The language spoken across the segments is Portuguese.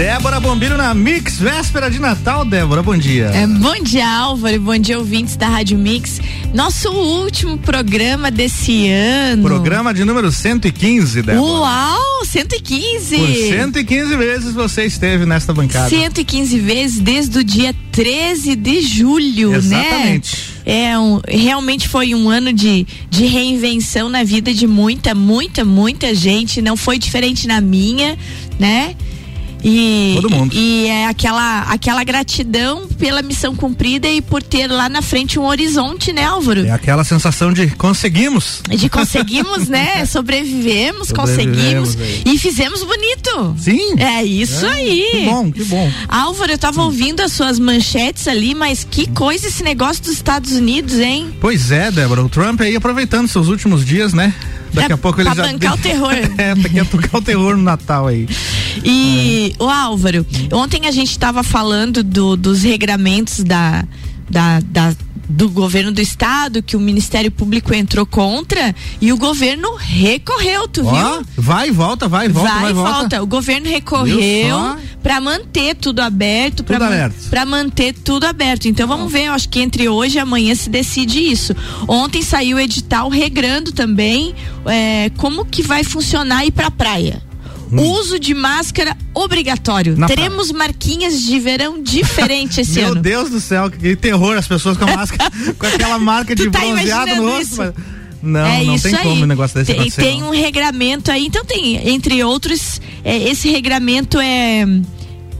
Débora Bombilho na Mix, véspera de Natal, Débora, bom dia. É, bom dia, Álvaro, bom dia, ouvintes da Rádio Mix. Nosso último programa desse ano. Programa de número 115, Débora. Uau, 115! Por 115 vezes você esteve nesta bancada. 115 vezes desde o dia 13 de julho, Exatamente. né? Exatamente. É, um, realmente foi um ano de, de reinvenção na vida de muita, muita, muita gente. Não foi diferente na minha, né? E, Todo mundo. E é aquela, aquela gratidão pela missão cumprida e por ter lá na frente um horizonte, né, Álvaro? É aquela sensação de conseguimos. De conseguimos, né? Sobrevivemos, Sobrevivemos conseguimos aí. e fizemos bonito. Sim. É isso É, aí. Que bom, que bom. Álvaro, eu tava ouvindo as suas manchetes ali, mas que coisa esse negócio dos Estados Unidos, hein? Pois é, Débora, o Trump aí aproveitando seus últimos dias, né? Daqui Pra- a pouco ele pra já. bancar o terror. é, daqui a tocar o terror no Natal aí. E, É. o Álvaro, ontem a gente tava falando do- dos regramentos da, da, da- do governo do estado, que o Ministério Público entrou contra e o governo recorreu, tu Ó, viu? vai e volta, vai e volta, vai, vai e volta. volta. O governo recorreu para manter tudo aberto, para Tudo aberto. para manter tudo aberto. Então vamos ver, eu acho que entre hoje e amanhã se decide isso. Ontem saiu o edital regrando também é, como que vai funcionar ir pra praia. Uso de máscara obrigatório. Hum. Na Teremos marquinhas de verão diferente esse Meu ano. Deus do céu, que terror as pessoas com a máscara, com aquela marca de tá bronzeado no rosto. mas- Não, é não tem aí. como um negócio desse tem, tem não. um regramento aí. Então tem, entre outros, é, esse regramento é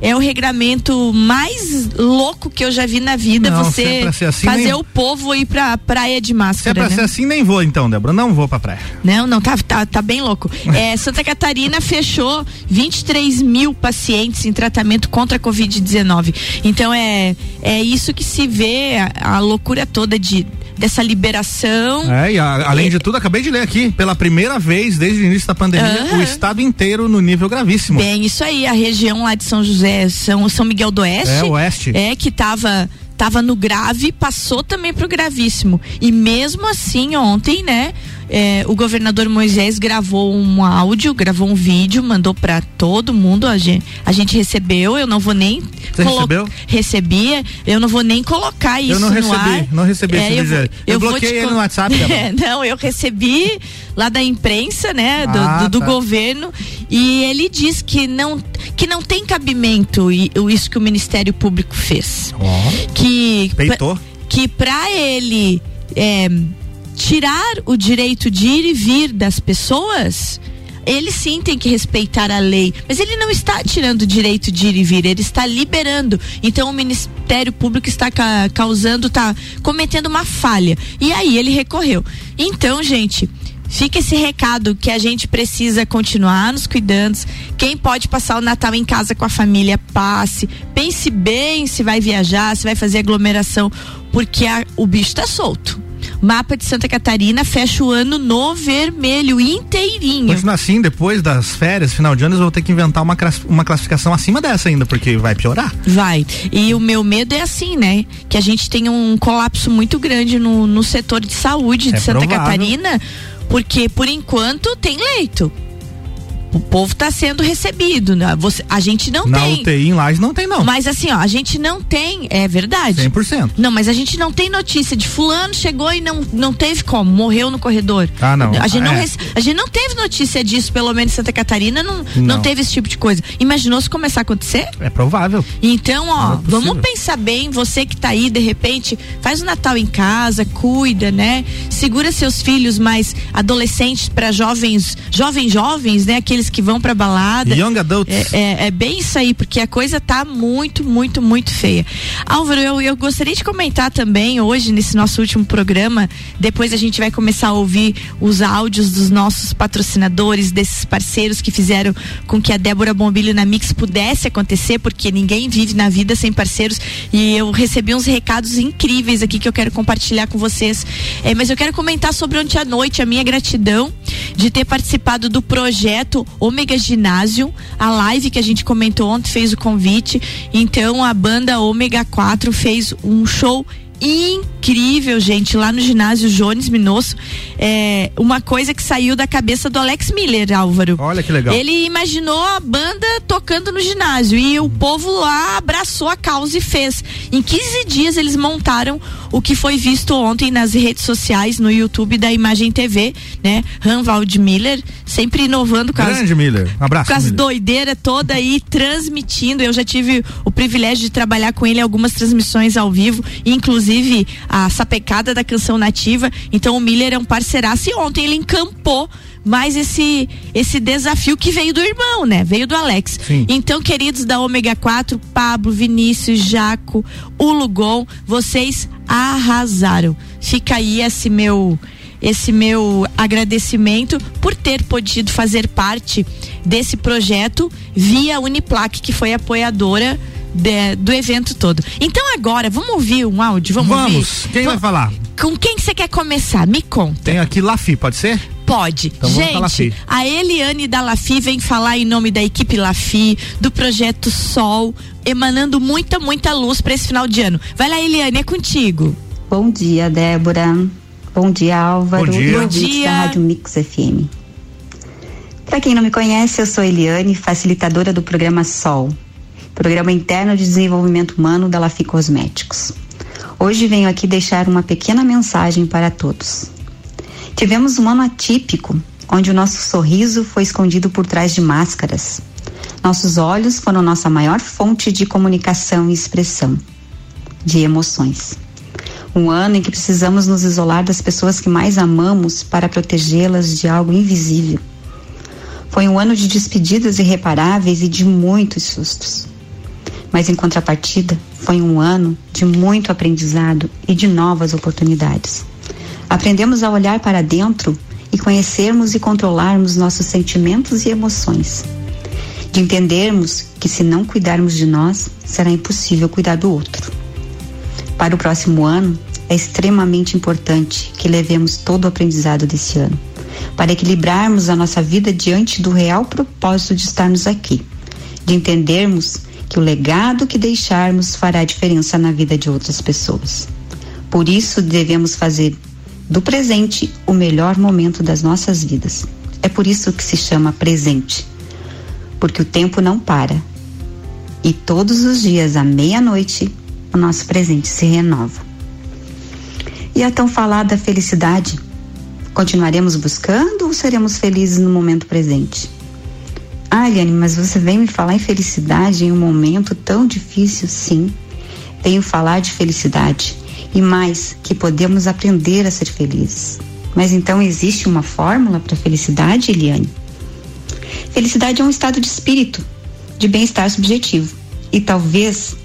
é o regramento mais louco que eu já vi na vida. Não, você é pra ser assim, fazer nem- o povo ir pra praia de Se é máscara. pra né? ser assim, nem vou então, Débora. Não vou pra praia. Não, não, tá, tá, tá bem louco. É, Santa Catarina fechou 23 mil pacientes em tratamento contra a Covid-19. Então é, é isso que se vê, a, a loucura toda de, dessa liberação. É, e a- além de tudo, acabei de ler aqui, pela primeira vez desde o início da pandemia, o estado inteiro no nível gravíssimo. Bem, isso aí, a região lá de São José, São, São Miguel do Oeste. É, Oeste. É, que tava, tava no grave, passou também pro gravíssimo. E mesmo assim, ontem, né, é, o governador Moisés gravou um áudio, gravou um vídeo, mandou para todo mundo, a gente, a gente recebeu, eu não vou nem... Você recebeu? Recebia, eu não vou nem colocar isso Eu não no recebi, ar. não recebi É, eu vou- eu Eu, bloqueei ele no WhatsApp. É, não, eu recebi lá da imprensa, né, do, Ah, do- do tá. governo, e ele diz que não, que não tem cabimento isso que o Ministério Público fez. Ó, Que peitou. que para ele é, tirar o direito de ir e vir das pessoas, ele sim tem que respeitar a lei, mas ele não está tirando o direito de ir e vir, ele está liberando. Então o Ministério Público está ca- causando, está cometendo uma falha. E aí ele recorreu. Então, gente, fica esse recado que a gente precisa continuar nos cuidando. Quem pode passar o Natal em casa com a família, passe. Pense bem se vai viajar, se vai fazer aglomeração, porque a- o bicho está solto. Mapa de Santa Catarina fecha o ano no vermelho inteirinho. Continua assim, depois das férias, final de ano, eles vão ter que inventar uma, uma classificação acima dessa ainda, porque vai piorar. Vai. E o meu medo é assim, né? Que a gente tenha um colapso muito grande no, no setor de saúde de É Santa provável. Catarina, porque por enquanto tem leito. O povo está sendo recebido, né? Você, a gente não Na tem. UTI em Lages não tem, não. Mas assim, ó, a gente não tem, é verdade. 100%. Não, mas a gente não tem notícia de fulano chegou e não, não teve como, morreu no corredor. Ah, não. A gente, não, É. rece- a gente não teve notícia disso, pelo menos em Santa Catarina, não, não. Não. teve esse tipo de coisa. Imaginou se começar a acontecer? É provável. Então, ó, Não é vamos pensar bem, você que tá aí, de repente, faz o Natal em casa, cuida, né? Segura seus filhos mais adolescentes para jovens, jovens jovens, né? Aqueles aqueles que vão pra balada. Young adults. É, é, é, bem isso aí, porque a coisa tá muito, muito, muito feia. Álvaro, eu, eu gostaria de comentar também hoje, nesse nosso último programa, depois a gente vai começar a ouvir os áudios dos nossos patrocinadores, desses parceiros que fizeram com que a Débora Bombilho na Mix pudesse acontecer, porque ninguém vive na vida sem parceiros. E eu recebi uns recados incríveis aqui que eu quero compartilhar com vocês. É, mas eu quero comentar sobre ontem à noite a minha gratidão de ter participado do projeto Ômega Ginásio, a live que a gente comentou ontem fez o convite. Então a banda Ômega 4 fez um show incrível, gente, lá no ginásio Jones Minosso. É uma coisa que saiu da cabeça do Alex Miller, Álvaro. Olha que legal. Ele imaginou a banda tocando no ginásio e o povo lá abraçou a causa e fez. Em 15 dias eles montaram o que foi visto ontem nas redes sociais, no YouTube da Imagem TV, né? Ranvald Miller, sempre inovando com Grande as, Miller. Um abraço. Com as doideiras toda aí transmitindo. Eu já tive o privilégio de trabalhar com ele em algumas transmissões ao vivo, inclusive a sapecada da canção nativa. Então o Miller é um parceiraço e ontem ele encampou mais esse esse desafio que veio do irmão, né? Veio do Alex. Sim. Então, queridos da Ômega 4, Pablo, Vinícius, Jaco, o Lugon, vocês arrasaram. Fica aí esse meu esse meu agradecimento por ter podido fazer parte desse projeto via Uniplac, que foi apoiadora de, do evento todo. Então agora, vamos ouvir um áudio? Vamos, Vamos. ouvir? Quem vai falar? Com quem que você quer começar? Me conta. Tem aqui Lafi, pode ser? Pode. Então Gente, Lafi. a Eliane da Lafi vem falar em nome da equipe Lafi, do projeto Sol, emanando muita, muita luz para esse final de ano. Vai lá, Eliane, é contigo. Bom dia, Débora. Bom dia, Álvaro. Bom dia. E Bom dia. da Rádio Mix FM. Para quem não me conhece, eu sou Eliane, facilitadora do programa SOL, Programa Interno de Desenvolvimento Humano da Lafi Cosméticos. Hoje venho aqui deixar uma pequena mensagem para todos. Tivemos um ano atípico, onde o nosso sorriso foi escondido por trás de máscaras. Nossos olhos foram nossa maior fonte de comunicação e expressão de emoções. Um ano em que precisamos nos isolar das pessoas que mais amamos para protegê-las de algo invisível. Foi um ano de despedidas irreparáveis e de muitos sustos. Mas em contrapartida, foi um ano de muito aprendizado e de novas oportunidades. Aprendemos a olhar para dentro e conhecermos e controlarmos nossos sentimentos e emoções. De entendermos que se não cuidarmos de nós, será impossível cuidar do outro. Para o próximo ano, é extremamente importante que levemos todo o aprendizado desse ano, para equilibrarmos a nossa vida diante do real propósito de estarmos aqui, de entendermos que o legado que deixarmos fará diferença na vida de outras pessoas. Por isso, devemos fazer do presente o melhor momento das nossas vidas. É por isso que se chama presente, porque o tempo não para. E todos os dias, à meia-noite, o nosso presente se renova. E a tão falada felicidade? Continuaremos buscando ou seremos felizes no momento presente? Ah, Eliane, mas você vem me falar em felicidade em um momento tão difícil? Sim, venho falar de felicidade e mais que podemos aprender a ser felizes. Mas então existe uma fórmula para felicidade, Eliane? Felicidade é um estado de espírito, de bem-estar subjetivo. E talvez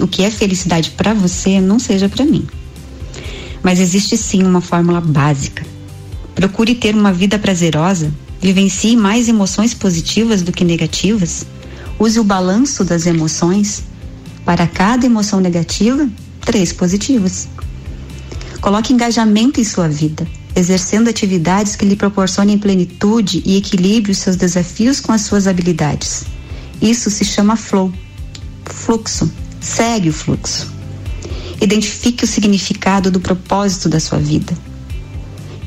o que é felicidade para você não seja para mim. Mas existe sim uma fórmula básica. Procure ter uma vida prazerosa, vivencie mais emoções positivas do que negativas. Use o balanço das emoções. Para cada emoção negativa, três positivas. Coloque engajamento em sua vida, exercendo atividades que lhe proporcionem plenitude e equilíbrio seus desafios com as suas habilidades. Isso se chama flow, fluxo. Segue o fluxo. Identifique o significado do propósito da sua vida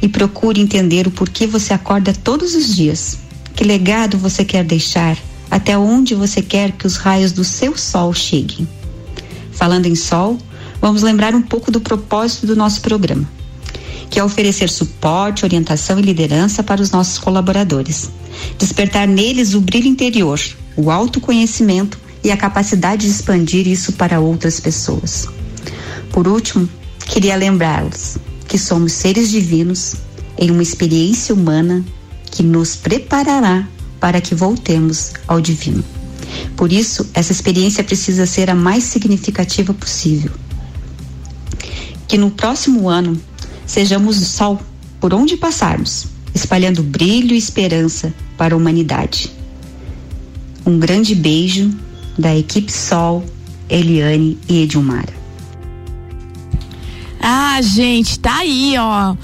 e procure entender o porquê você acorda todos os dias. Que legado você quer deixar? Até onde você quer que os raios do seu sol cheguem? Falando em sol, vamos lembrar um pouco do propósito do nosso programa, que é oferecer suporte, orientação e liderança para os nossos colaboradores. Despertar neles o brilho interior, o autoconhecimento e a capacidade de expandir isso para outras pessoas. Por último, queria lembrá-los que somos seres divinos em uma experiência humana que nos preparará para que voltemos ao divino. Por isso, essa experiência precisa ser a mais significativa possível. Que no próximo ano sejamos o sol por onde passarmos, espalhando brilho e esperança para a humanidade. Um grande beijo da equipe Sol, Eliane e Edilmara. Gente, tá aí, ó.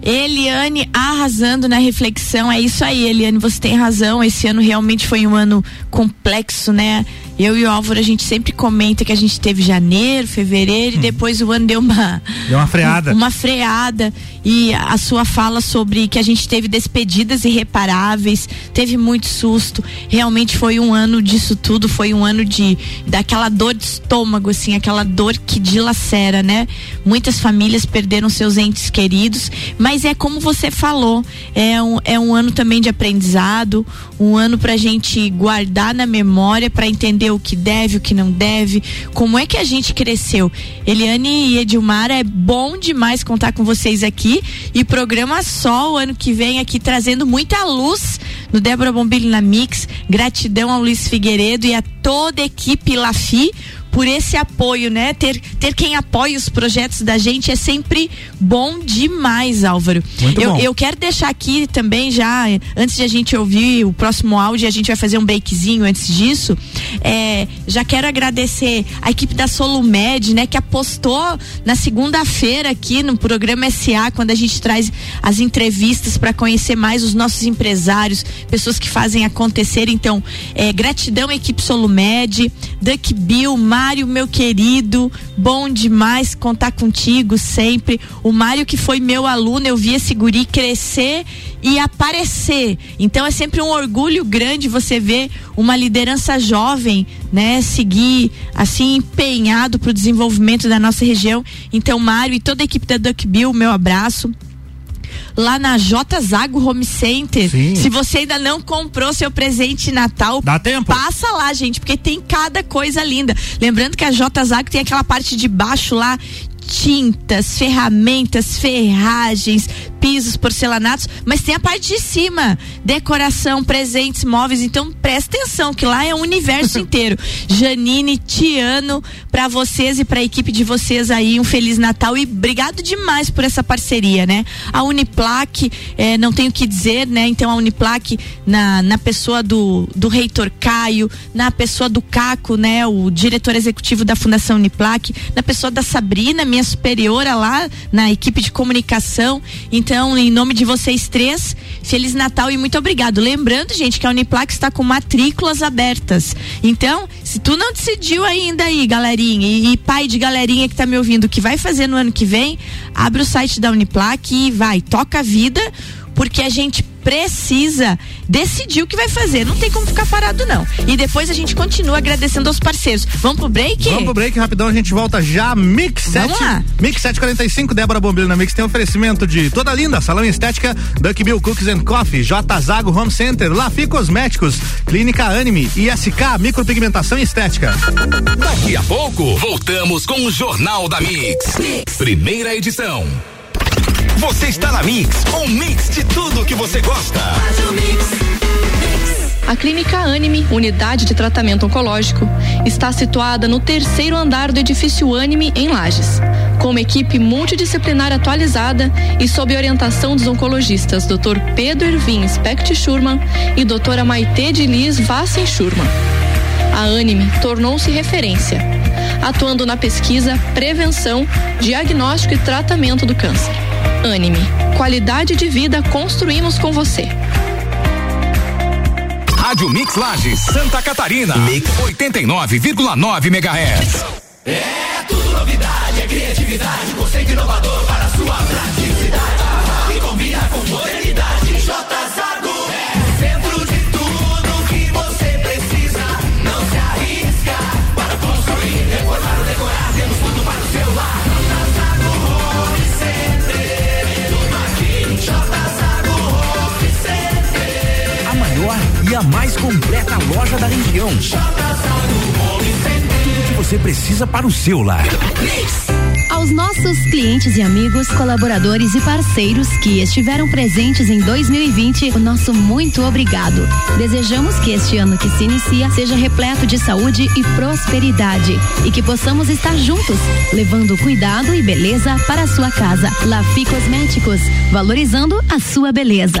Eliane arrasando na reflexão. É isso aí, Eliane, você tem razão. Esse ano realmente foi um ano complexo, né? Eu e o Álvaro, a gente sempre comenta que a gente teve janeiro, fevereiro hum. e depois o ano deu uma. Deu uma freada. Uma freada. E a sua fala sobre que a gente teve despedidas irreparáveis, teve muito susto. Realmente foi um ano disso tudo, foi um ano de daquela dor de estômago, assim, aquela dor que dilacera, né? Muitas famílias perderam seus entes queridos, mas é como você falou, é um, é um ano também de aprendizado, um ano pra gente guardar na memória, para entender o que deve, o que não deve, como é que a gente cresceu. Eliane e Edilmar, é bom demais contar com vocês aqui e programa Sol ano que vem aqui trazendo muita luz no Débora Bombilho na Mix. Gratidão ao Luiz Figueiredo e a toda a equipe Lafi por esse apoio, né? Ter, ter quem apoia os projetos da gente é sempre bom demais, Álvaro. Muito eu, bom. eu quero deixar aqui também já, antes de a gente ouvir o próximo áudio, a gente vai fazer um breakzinho antes disso. É, já quero agradecer a equipe da Solumed, né? Que apostou na segunda-feira aqui no programa SA, quando a gente traz as entrevistas para conhecer mais os nossos empresários, pessoas que fazem acontecer. Então, é, gratidão, equipe Solumed, Duck Bill, Mário, meu querido, bom demais contar contigo sempre. O Mário que foi meu aluno, eu vi esse guri crescer e aparecer. Então é sempre um orgulho grande você ver uma liderança jovem, né, seguir assim empenhado para o desenvolvimento da nossa região. Então, Mário e toda a equipe da Duck Bill, meu abraço lá na J Zago Home Center. Sim. Se você ainda não comprou seu presente de Natal, Dá tempo. passa lá, gente, porque tem cada coisa linda. Lembrando que a J Zago tem aquela parte de baixo lá tintas, ferramentas, ferragens, pisos, porcelanatos, mas tem a parte de cima, decoração, presentes, móveis, então presta atenção que lá é o universo inteiro. Janine, Tiano, para vocês e para a equipe de vocês aí um feliz Natal e obrigado demais por essa parceria, né? A Uniplac, eh, não tenho o que dizer, né? Então a Uniplac na, na pessoa do, do reitor Caio, na pessoa do Caco, né? O diretor executivo da Fundação Uniplac, na pessoa da Sabrina, minha superiora lá na equipe de comunicação. Então, em nome de vocês três, Feliz Natal e muito obrigado. Lembrando, gente, que a Uniplac está com matrículas abertas. Então, se tu não decidiu ainda aí, galerinha, e, e pai de galerinha que tá me ouvindo, que vai fazer no ano que vem, abre o site da Uniplac e vai, toca a vida, porque a gente precisa decidir o que vai fazer. Não tem como ficar parado, não. E depois a gente continua agradecendo aos parceiros. Vamos pro break? Vamos pro break rapidão, a gente volta já. Mix 7. Vamos lá. Mix 745, Débora Bombilho na Mix tem oferecimento de toda linda, salão estética, Duck Bill Cookies and Coffee, J Zago Home Center, Lafi Cosméticos, Clínica Anime, ISK, Micropigmentação e Estética. Daqui a pouco, voltamos com o Jornal da mix. Primeira edição. Você está na Mix, um mix de tudo que você gosta. A Clínica Anime, unidade de tratamento oncológico, está situada no terceiro andar do edifício Anime, em Lages. Com uma equipe multidisciplinar atualizada e sob orientação dos oncologistas Dr. Pedro Ervin Specht Schurman e doutora Maite de Liz Vassen Schurman. A Anime tornou-se referência, atuando na pesquisa, prevenção, diagnóstico e tratamento do câncer. Anime, qualidade de vida construímos com você. Rádio Mix Lages, Santa Catarina. Mix 89,9 MHz. É tudo novidade, é criatividade, conceito inovador para a sua praticidade. Completa loja da região. Tudo que você precisa para o seu lar. Aos nossos clientes e amigos, colaboradores e parceiros que estiveram presentes em 2020, o nosso muito obrigado. Desejamos que este ano que se inicia seja repleto de saúde e prosperidade e que possamos estar juntos, levando cuidado e beleza para a sua casa. Lafi Cosméticos, valorizando a sua beleza.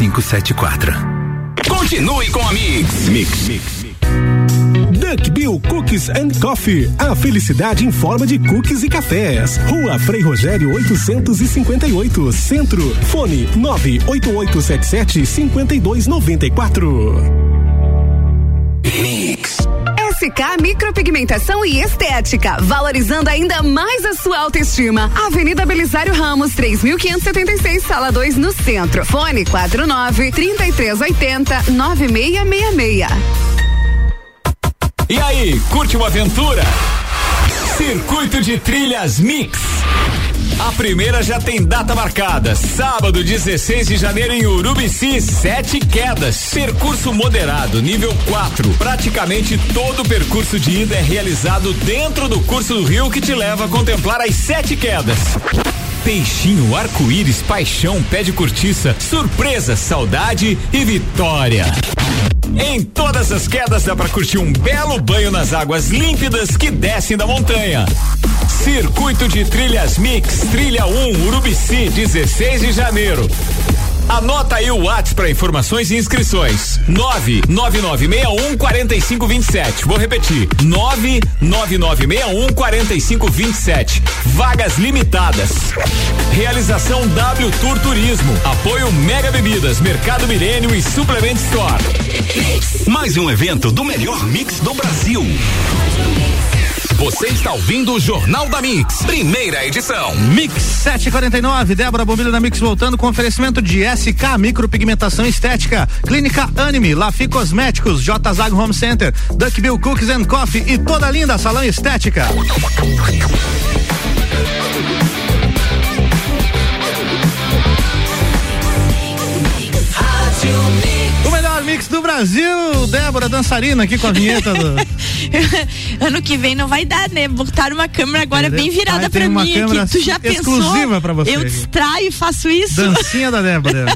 3574. Continue com a Mix. Mix. mix. Duck Bill Cookies and Coffee. A felicidade em forma de cookies e cafés. Rua Frei Rogério 858, Centro. Fone 98877 5294. Mix. SK Micropigmentação e Estética, valorizando ainda mais a sua autoestima. Avenida Belisário Ramos, 3576, sala 2, no centro. Fone 49 3380 9666. E aí, curte uma aventura? Circuito de Trilhas Mix. A primeira já tem data marcada. Sábado, 16 de janeiro, em Urubici, sete quedas. Percurso moderado, nível 4. Praticamente todo o percurso de ida é realizado dentro do curso do rio que te leva a contemplar as sete quedas. Peixinho, arco-íris, paixão, pé de cortiça, surpresa, saudade e vitória. Em todas as quedas dá para curtir um belo banho nas águas límpidas que descem da montanha. Circuito de Trilhas Mix, Trilha 1, Urubici, 16 de janeiro. Anota aí o WhatsApp para informações e inscrições. 99961 4527. Vou repetir. 99961 4527. Vagas limitadas. Realização W Tour Turismo. Apoio Mega Bebidas, Mercado Milênio e Suplement Store. Mais um evento do melhor mix do Brasil. Você está ouvindo o Jornal da Mix, primeira edição. Mix 749, Débora Bombilho da Mix voltando com oferecimento de SK Micropigmentação Estética, Clínica Anime, Lafi Cosméticos, J Zago Home Center, Duck Bill Cookies and Coffee e toda linda salão estética. Mix do Brasil, Débora dançarina aqui com a vinheta do. ano que vem não vai dar, né? Botaram uma câmera agora Entendeu? bem virada pra uma mim aqui. Tu já pensou? exclusiva pra você Eu distraio e faço isso. Dancinha da Débora.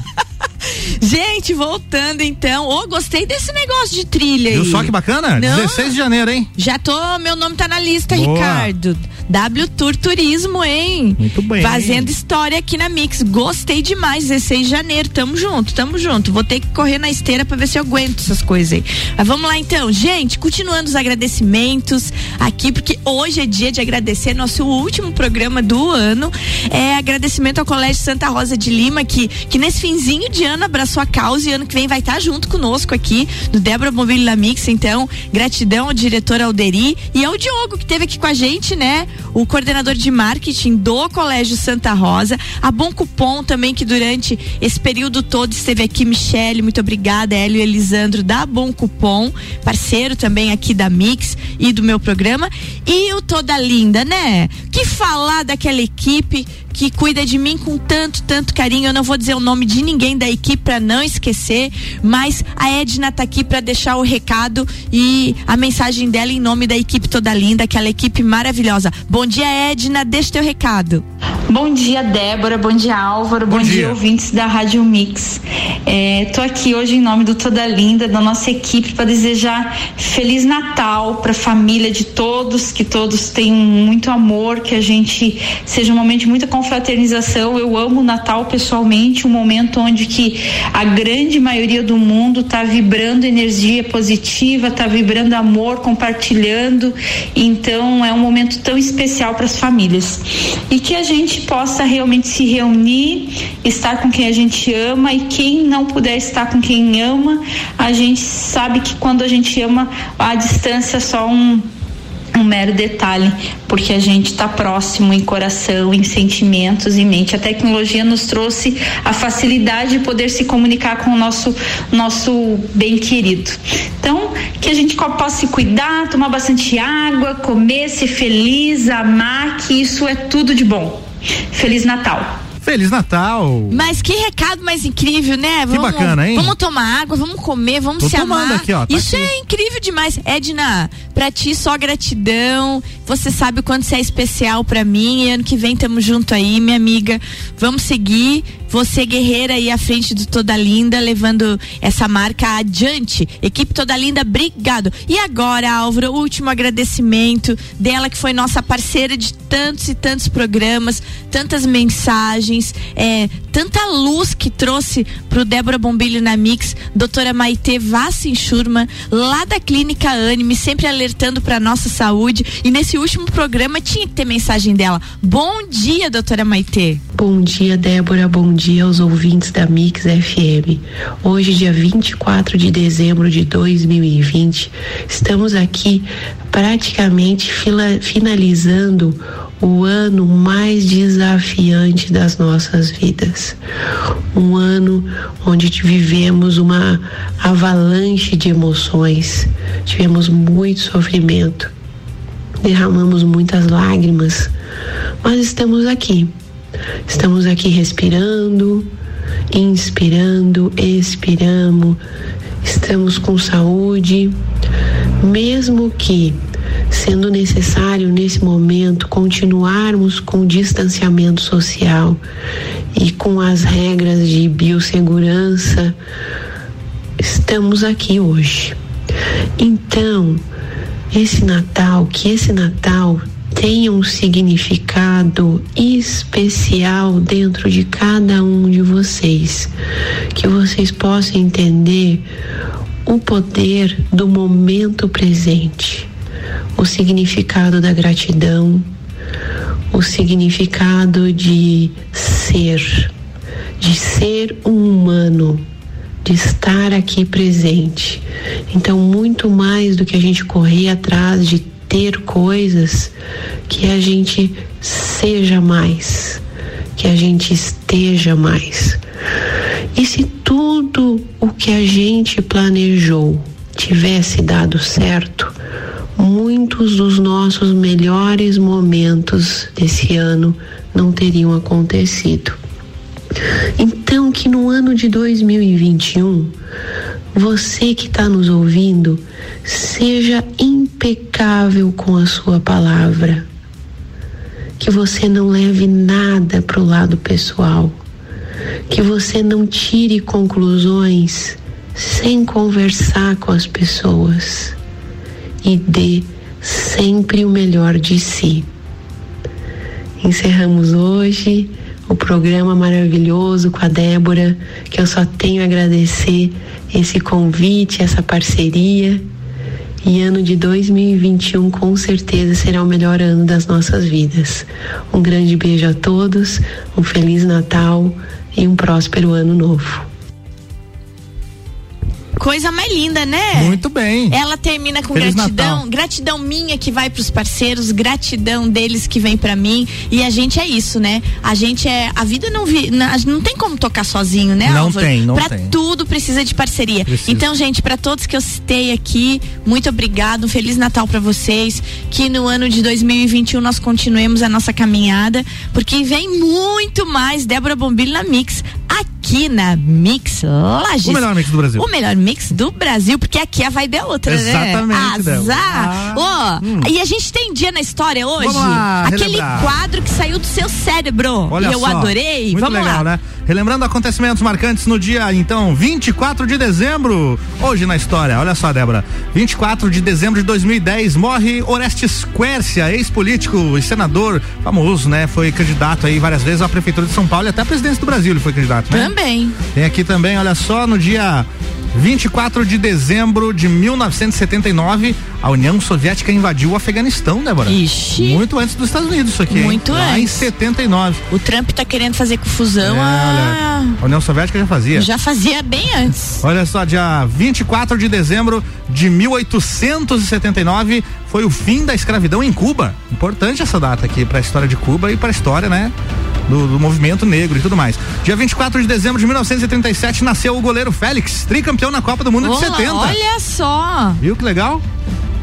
Gente, voltando então. Ô, gostei desse negócio de trilha aí. Viu só que bacana? Não. 16 de janeiro, hein? Já tô, meu nome tá na lista, Boa. Ricardo. W Tour Turismo, hein? Muito bem. Fazendo história aqui na Mix. Gostei demais. 16 de janeiro. Tamo junto, tamo junto. Vou ter que correr na esteira pra ver se eu aguento essas coisas aí. Mas vamos lá então. Gente, continuando os agradecimentos aqui, porque hoje é dia de agradecer nosso último programa do ano. É agradecimento ao Colégio Santa Rosa de Lima, que, que nesse finzinho de ano abraçou a causa e ano que vem vai estar junto conosco aqui no Débora Mobílio da Mix. Então, gratidão ao diretor Alderi e ao Diogo, que esteve aqui com a gente, né? O coordenador de marketing do Colégio Santa Rosa. A Bom Cupom também, que durante esse período todo esteve aqui. Michele, muito obrigada. Hélio Elisandro da Bom Cupom, parceiro também aqui da Mix e do meu programa. E o Toda Linda, né? Que falar daquela equipe que cuida de mim com tanto, tanto carinho. Eu não vou dizer o nome de ninguém da equipe para não esquecer, mas a Edna tá aqui para deixar o recado e a mensagem dela em nome da equipe toda linda, aquela equipe maravilhosa. Bom dia, Edna, deixa teu recado. Bom dia, Débora. Bom dia, Álvaro. Bom, Bom dia. dia. ouvintes da Rádio Mix. É, tô aqui hoje em nome do Toda Linda, da nossa equipe, para desejar Feliz Natal para a família de todos, que todos tenham muito amor, que a gente seja um momento de muita confraternização. Eu amo o Natal pessoalmente, um momento onde que a grande maioria do mundo está vibrando energia positiva, está vibrando amor, compartilhando. Então é um momento tão especial para as famílias. E que a gente gente possa realmente se reunir, estar com quem a gente ama e quem não puder estar com quem ama, a gente sabe que quando a gente ama, a distância é só um um mero detalhe, porque a gente está próximo em coração, em sentimentos, em mente. A tecnologia nos trouxe a facilidade de poder se comunicar com o nosso nosso bem querido. Então, que a gente possa se cuidar, tomar bastante água, comer, ser feliz, amar, que isso é tudo de bom. Feliz Natal. Feliz Natal. Mas que recado mais incrível, né? Que bacana, hein? Vamos tomar água, vamos comer, vamos Tô se amar. aqui, ó, tá Isso aqui. é incrível demais. Edna, pra ti só gratidão. Você sabe o quanto você é especial pra mim. E ano que vem tamo junto aí, minha amiga. Vamos seguir. Você guerreira aí à frente do Toda Linda, levando essa marca adiante. Equipe Toda Linda, obrigado. E agora, Álvaro, o último agradecimento dela que foi nossa parceira de tantos e tantos programas, tantas mensagens, é, tanta luz que trouxe pro Débora Bombilho na Mix, doutora Maite Vassin Schurman, lá da Clínica Anime, sempre alertando pra nossa saúde. E nesse último programa tinha que ter mensagem dela. Bom dia, doutora Maite. Bom dia, Débora. Bom dia aos ouvintes da Mix FM. Hoje, dia 24 de dezembro de 2020, estamos aqui praticamente finalizando o ano mais desafiante das nossas vidas. Um ano onde vivemos uma avalanche de emoções, tivemos muito sofrimento, derramamos muitas lágrimas, mas estamos aqui. Estamos aqui respirando, inspirando, expiramos, estamos com saúde, mesmo que sendo necessário nesse momento continuarmos com o distanciamento social e com as regras de biossegurança, estamos aqui hoje. Então, esse Natal, que esse Natal tenha um significado especial dentro de cada um de vocês, que vocês possam entender o poder do momento presente, o significado da gratidão, o significado de ser, de ser um humano, de estar aqui presente. Então, muito mais do que a gente correr atrás de ter coisas, que a gente seja mais, que a gente esteja mais. E se tudo o que a gente planejou tivesse dado certo, muitos dos nossos melhores momentos desse ano não teriam acontecido. Então, que no ano de 2021, você que está nos ouvindo, seja impecável com a sua palavra. Que você não leve nada para o lado pessoal. Que você não tire conclusões sem conversar com as pessoas. E dê sempre o melhor de si. Encerramos hoje o programa maravilhoso com a Débora, que eu só tenho a agradecer esse convite, essa parceria. E ano de 2021 com certeza será o melhor ano das nossas vidas. Um grande beijo a todos, um feliz Natal e um próspero ano novo. Coisa mais linda, né? Muito bem. Ela termina com Feliz gratidão, Natal. gratidão minha que vai pros parceiros, gratidão deles que vem pra mim. E a gente é isso, né? A gente é, a vida não vi, não, não tem como tocar sozinho, né, Não Álvaro? tem, não pra tem. tudo precisa de parceria. Precisa. Então, gente, pra todos que eu citei aqui, muito obrigado, um feliz Natal pra vocês, que no ano de 2021 nós continuemos a nossa caminhada, porque vem muito mais Débora Bombilho na Mix aqui na Mix Lages. O melhor mix do Brasil. O melhor mix do Brasil, porque aqui a vibe é outra, Exatamente, né? Azar. Ó, E a gente tem dia na história hoje. Hum. Lá, aquele relembrar. quadro que saiu do seu cérebro. Olha e eu só, adorei. Muito Vamos legal, lá. né? Relembrando acontecimentos marcantes no dia, então, 24 de dezembro, hoje na história. Olha só, Débora. 24 de dezembro de 2010, morre Orestes Quercia, ex-político e senador famoso, né? Foi candidato aí várias vezes à prefeitura de São Paulo e até à presidência do Brasil ele foi candidato, né? Também. Tem aqui também, olha só, no dia 24 de dezembro de 1979, a União Soviética invadiu o Afeganistão, Débora. Ixi. Muito antes dos Estados Unidos, isso aqui. hein? Muito Lá em antes. 79. O Trump tá querendo fazer confusão. É, ah, olha, a União Soviética já fazia. já fazia bem antes. Olha só, dia 24 de dezembro de 1879 foi o fim da escravidão em Cuba. Importante essa data aqui para a história de Cuba e para a história, né? Do, do movimento negro e tudo mais. Dia 24 de dezembro de 1937 nasceu o goleiro Félix, tricampeão na Copa do Mundo de Olá, 70. Olha só. Viu que legal?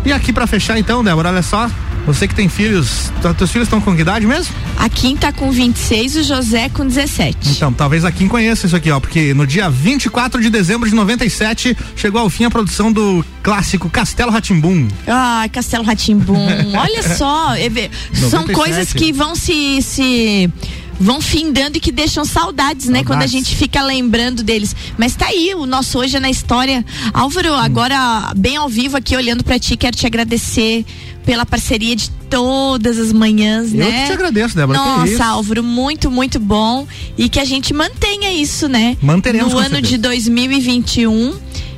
E aqui para fechar então, Débora, olha só. Você que tem filhos, t- teus filhos estão com que idade mesmo? A Kim tá com 26 e o José com 17. Então, talvez a Kim conheça isso aqui, ó, porque no dia 24 de dezembro de 97 chegou ao fim a produção do clássico Castelo Ratimbum. Ah, Castelo Ratimbum. Olha só, é são 97. coisas que vão se, se vão findando e que deixam saudades, né? Quando a gente fica lembrando deles. Mas tá aí, o nosso hoje é na história. Álvaro, agora bem ao vivo aqui olhando pra ti, quero te agradecer pela parceria de todas as manhãs, Eu né? que te agradeço, Débora, que Nossa. Álvaro, muito, muito bom e que a gente mantenha isso, né? Manteremos, No ano de certeza. 2021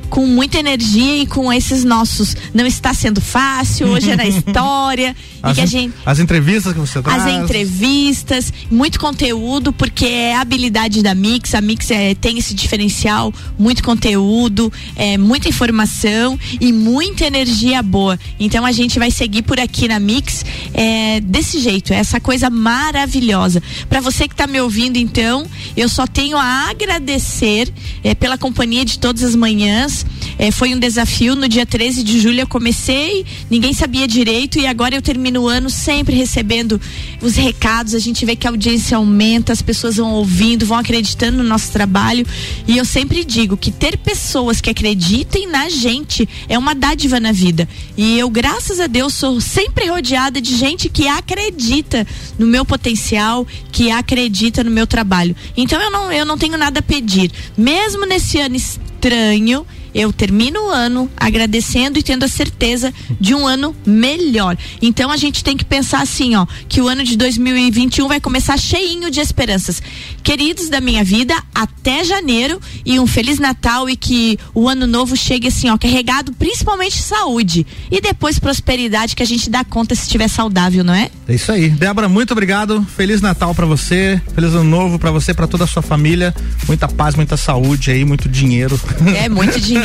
com muita energia e com esses nossos. Não está sendo fácil, hoje é na história. As, gente. as entrevistas que você traz. As entrevistas, muito conteúdo, porque é a habilidade da Mix. A Mix é, tem esse diferencial, muito conteúdo, é, muita informação e muita energia boa. Então a gente vai seguir por aqui na Mix é, desse jeito, essa coisa maravilhosa. Para você que está me ouvindo, então, eu só tenho a agradecer pela companhia de todas as manhãs. É, foi um desafio. No dia 13 de julho eu comecei, ninguém sabia direito e agora eu termino o ano sempre recebendo os recados. A gente vê que a audiência aumenta, as pessoas vão ouvindo, vão acreditando no nosso trabalho. E eu sempre digo que ter pessoas que acreditem na gente é uma dádiva na vida. E eu, graças a Deus, sou sempre rodeada de gente que acredita no meu potencial, que acredita no meu trabalho. Então eu não, eu não tenho nada a pedir. Mesmo nesse ano estranho, eu termino o ano agradecendo e tendo a certeza de um ano melhor. Então a gente tem que pensar assim, ó, que o ano de 2021 vai começar cheinho de esperanças. Queridos da minha vida, até janeiro e um feliz Natal e que o ano novo chegue assim, ó, carregado principalmente de saúde e depois prosperidade que a gente dá conta se estiver saudável, não é? É isso aí. Débora, muito obrigado. Feliz Natal pra você. Feliz ano novo pra você, pra toda a sua família. Muita paz, muita saúde aí, muito dinheiro. É muito dinheiro,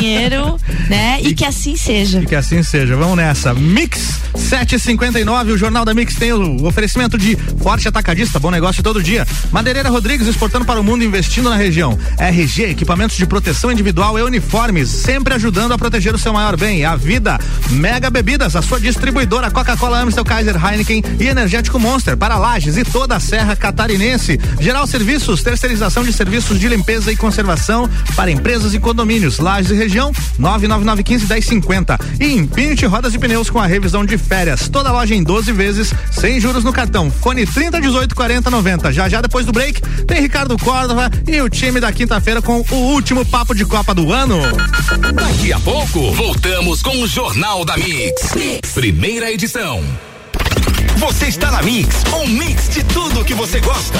né? E que assim seja. E que assim seja. Vamos nessa. Mix 759, o Jornal da Mix tem o oferecimento de Forte Atacadista, bom negócio todo dia. Madeireira Rodrigues exportando para o mundo, investindo na região. RG, equipamentos de proteção individual e uniformes, sempre ajudando a proteger o seu maior bem, a vida. Mega Bebidas, a sua distribuidora Coca-Cola, Amstel, Kaiser, Heineken e Energético Monster para Lages e toda a Serra Catarinense. Geral Serviços, terceirização de serviços de limpeza e conservação para empresas e condomínios. Lages e região, 99915-1050. E Infinity Rodas e Pneus com a revisão de férias. Toda loja em 12 vezes, sem juros no cartão. Fone 30 18 40 90. Já já depois do break, tem Ricardo Córdova e o time da quinta-feira com o último papo de Copa do ano. Daqui a pouco, voltamos com o Jornal da mix. Primeira edição. Você está na Mix, um mix de tudo que você gosta.